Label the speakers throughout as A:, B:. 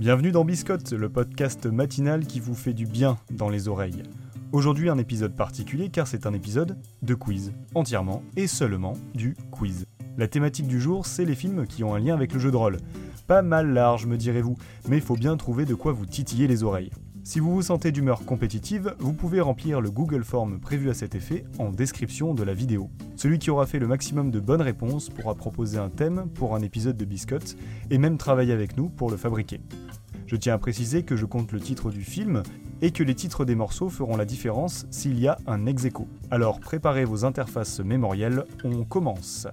A: Bienvenue dans Biscotte, le podcast matinal qui vous fait du bien dans les oreilles. Aujourd'hui un épisode particulier car c'est un épisode de quiz, entièrement et seulement du quiz. La thématique du jour, c'est les films qui ont un lien avec le jeu de rôle. Pas mal large, me direz-vous, mais il faut bien trouver de quoi vous titiller les oreilles. Si vous vous sentez d'humeur compétitive, vous pouvez remplir le Google Form prévu à cet effet en description de la vidéo. Celui qui aura fait le maximum de bonnes réponses pourra proposer un thème pour un épisode de Biscotte et même travailler avec nous pour le fabriquer. Je tiens à préciser que je compte le titre du film et que les titres des morceaux feront la différence s'il y a un ex -aequo. Alors préparez vos interfaces mémorielles, on commence.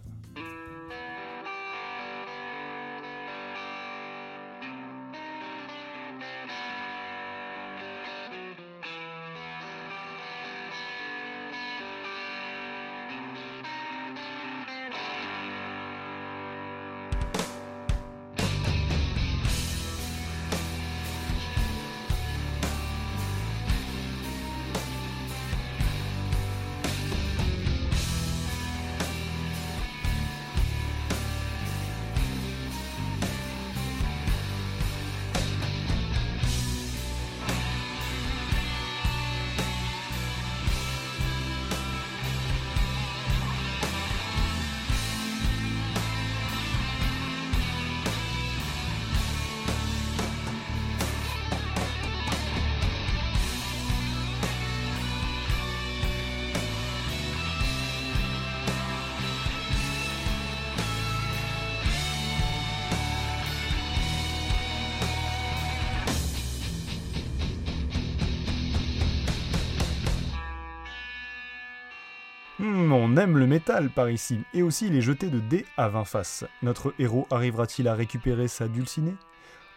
A: Hmm, on aime le métal par ici, et aussi les jetés de dés à 20 faces. Notre héros arrivera-t-il à récupérer sa dulcinée?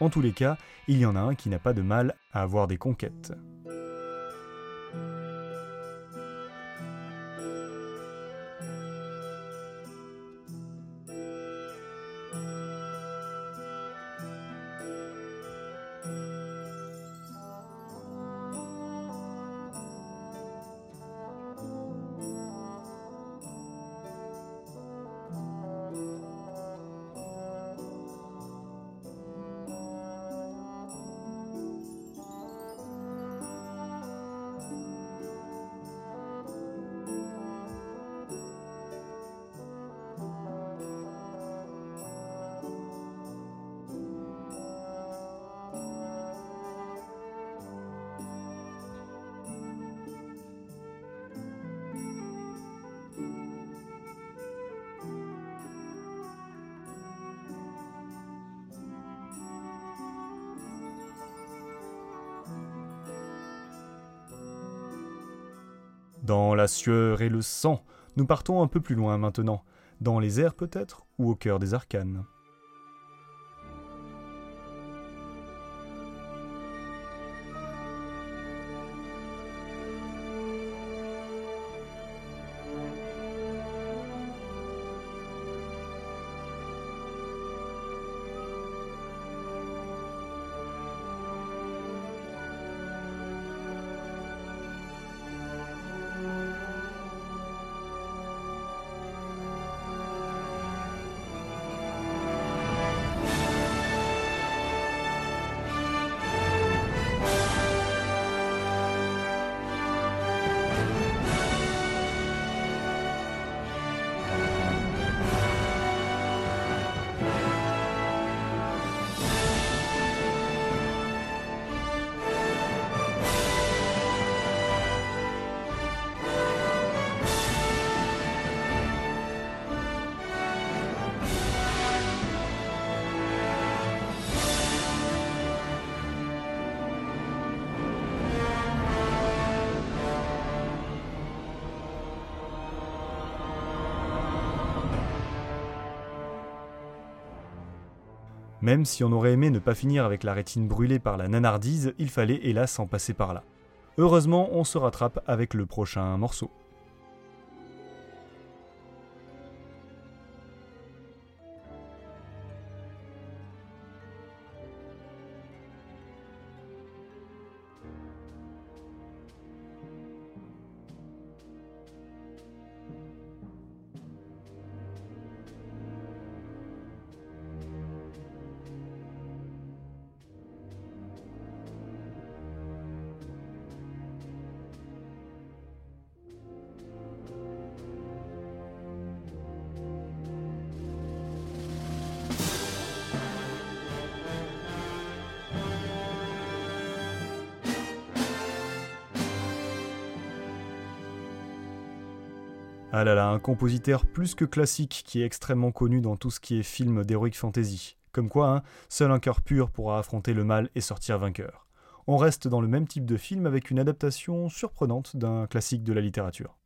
A: En tous les cas, il y en a un qui n'a pas de mal à avoir des conquêtes. Dans la sueur et le sang, nous partons un peu plus loin maintenant, dans les airs peut-être, ou au cœur des arcanes. Même si on aurait aimé ne pas finir avec la rétine brûlée par la nanardise, il fallait hélas en passer par là. Heureusement, on se rattrape avec le prochain morceau. Ah là là, un compositeur plus que classique qui est extrêmement connu dans tout ce qui est film d'heroic fantasy. Comme quoi, hein, seul un cœur pur pourra affronter le mal et sortir vainqueur. On reste dans le même type de film avec une adaptation surprenante d'un classique de la littérature.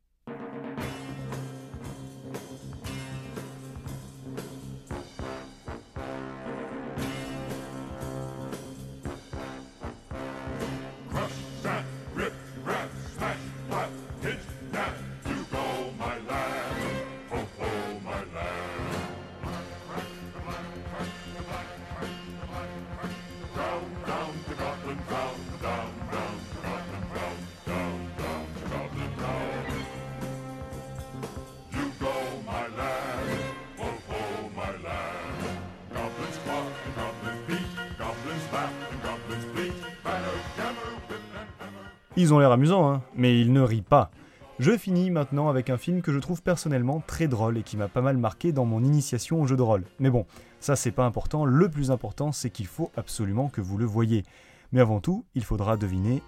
A: Ils ont l'air amusants, hein, mais ils ne rient pas. Je finis maintenant avec un film que je trouve personnellement très drôle et qui m'a pas mal marqué dans mon initiation au jeu de rôle. Mais bon, ça c'est pas important, le plus important c'est qu'il faut absolument que vous le voyez. Mais avant tout, il faudra deviner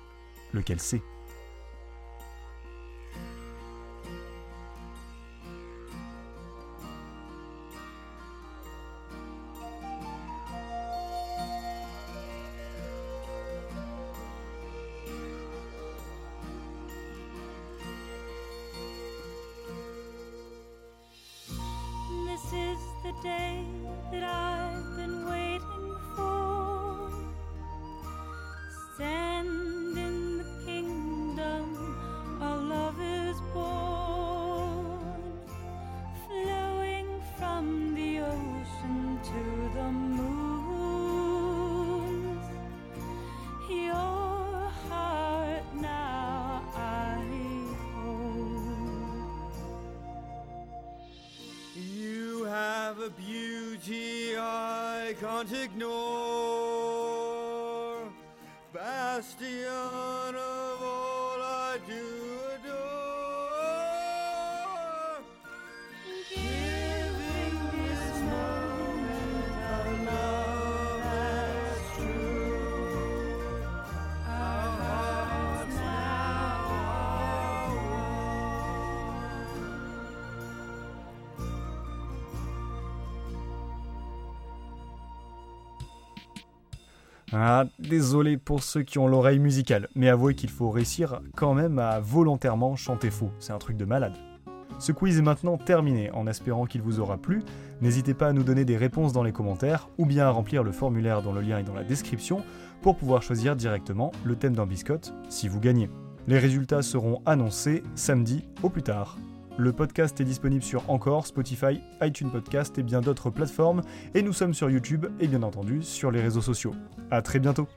A: lequel c'est.
B: Can't ignore.
A: Ah, désolé pour ceux qui ont l'oreille musicale, mais avouez qu'il faut réussir quand même à volontairement chanter faux, c'est un truc de malade. Ce quiz est maintenant terminé, en espérant qu'il vous aura plu. N'hésitez pas à nous donner des réponses dans les commentaires, ou bien à remplir le formulaire dont le lien est dans la description, pour pouvoir choisir directement le thème d'un biscotte si vous gagnez. Les résultats seront annoncés samedi au plus tard. Le podcast est disponible sur Encore, Spotify, iTunes Podcast et bien d'autres plateformes, et nous sommes sur YouTube et bien entendu sur les réseaux sociaux. A très bientôt